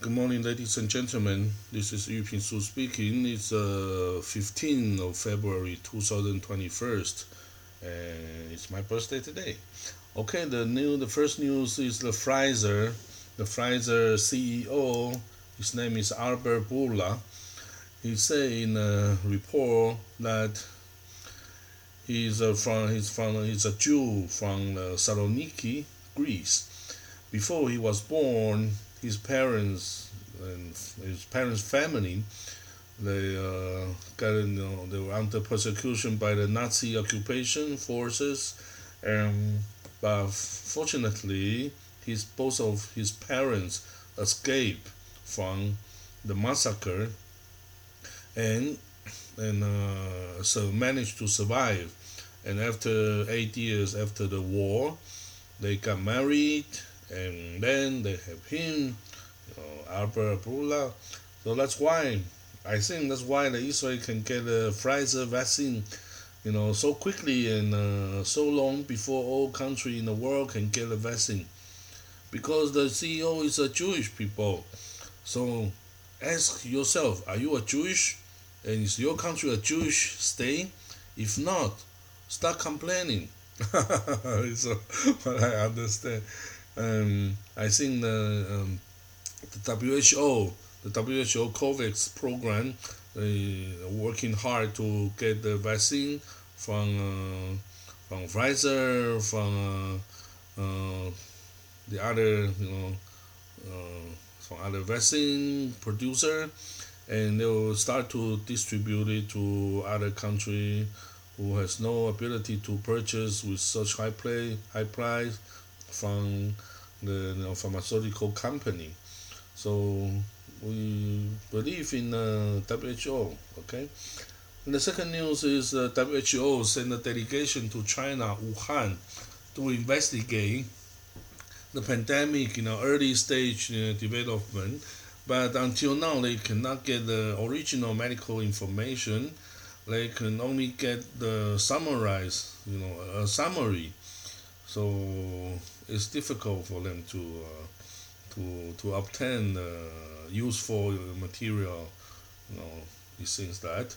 Good morning, ladies and gentlemen. This is Yu Ping Su speaking. It's uh, 15th of February 2021, and it's my birthday today. Okay, the new, the first news is the Pfizer, the Pfizer CEO. His name is Albert Bourla. He said in a report that he's uh, from he's from he's a Jew from uh, Saloniki, Greece. Before he was born, his parents and his parents' family they uh, got you know they were under persecution by the Nazi occupation forces, and but fortunately, his both of his parents escaped from the massacre, and and uh, so managed to survive. And after eight years after the war, they got married and then they have him, you know, Albert Bourla. So that's why I think that's why the Israel can get a Pfizer vaccine, you know, so quickly and uh, so long before all country in the world can get a vaccine, because the CEO is a Jewish people. So ask yourself, are you a Jewish, and is your country a Jewish state? If not, start complaining. so what I understand. Um, I think the, um, the WHO, the WHO COVAX program, are working hard to get the vaccine from uh, from Pfizer, from uh, uh, the other, you know, uh, from other vaccine producer, and they will start to distribute it to other country who has no ability to purchase with such high play high price from the you know, pharmaceutical company. So we believe in uh, WHO. Okay. And the second news is uh, WHO sent a delegation to China, Wuhan, to investigate the pandemic in you know, early stage uh, development. But until now, they cannot get the original medical information. They can only get the summarize, you know, a summary. So it's difficult for them to uh, to to obtain uh, useful material, you know, these things that.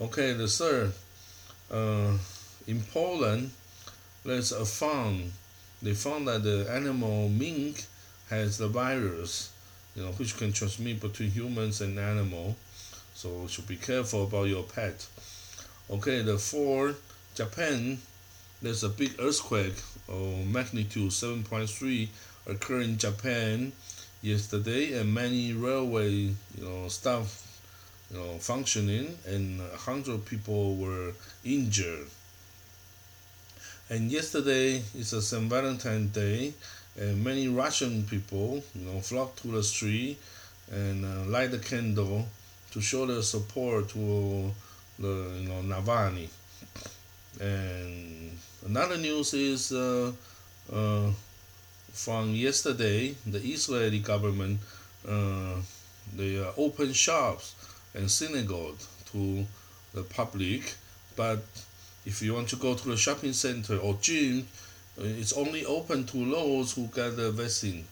Okay, the third, uh, in Poland, there's a found they found that the animal mink has the virus, you know, which can transmit between humans and animal. So should be careful about your pet. Okay, the fourth, Japan, there's a big earthquake of magnitude 7.3 occurred in Japan yesterday, and many railway, you know, stuff, you know, functioning, and hundred people were injured. And yesterday is a St. Valentine's Day, and many Russian people, you know, flocked to the street and uh, light a candle to show their support to the, you know, Navalny. And another news is uh, uh, from yesterday, the Israeli government uh, they uh, opened shops and synagogue to the public, but if you want to go to the shopping center or gym, uh, it's only open to those who got the vaccine.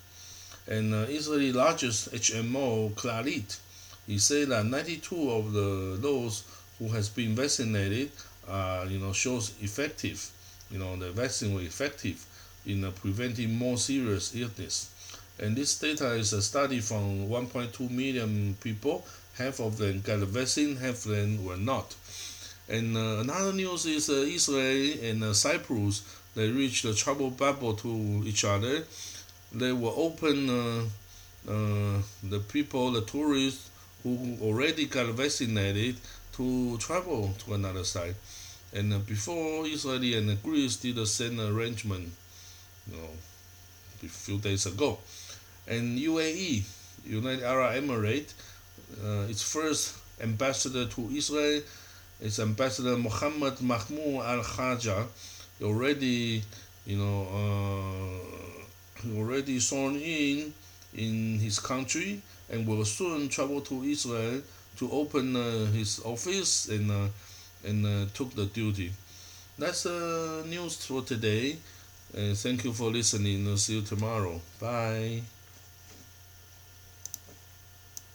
And uh, Israeli largest HMO, Clalit, he said that 92 of the those who has been vaccinated, uh, you know, shows effective, you know, the vaccine was effective in uh, preventing more serious illness. And this data is a study from 1.2 million people. Half of them got the vaccine, half of them were not. And uh, another news is uh, Israel and uh, Cyprus, they reached a trouble bubble to each other. They will open uh, uh, the people, the tourists who already got vaccinated to travel to another side. And uh, before Israel and Greece did the same arrangement, you know, a few days ago. And UAE, United Arab Emirates, uh, its first ambassador to Israel its ambassador Mohammed Mahmoud Al Khaja already, you know, uh, already sworn in in his country and will soon travel to Israel to open uh, his office and uh, and uh, took the duty. That's the news for today. Thank you for listening. see you tomorrow. Bye.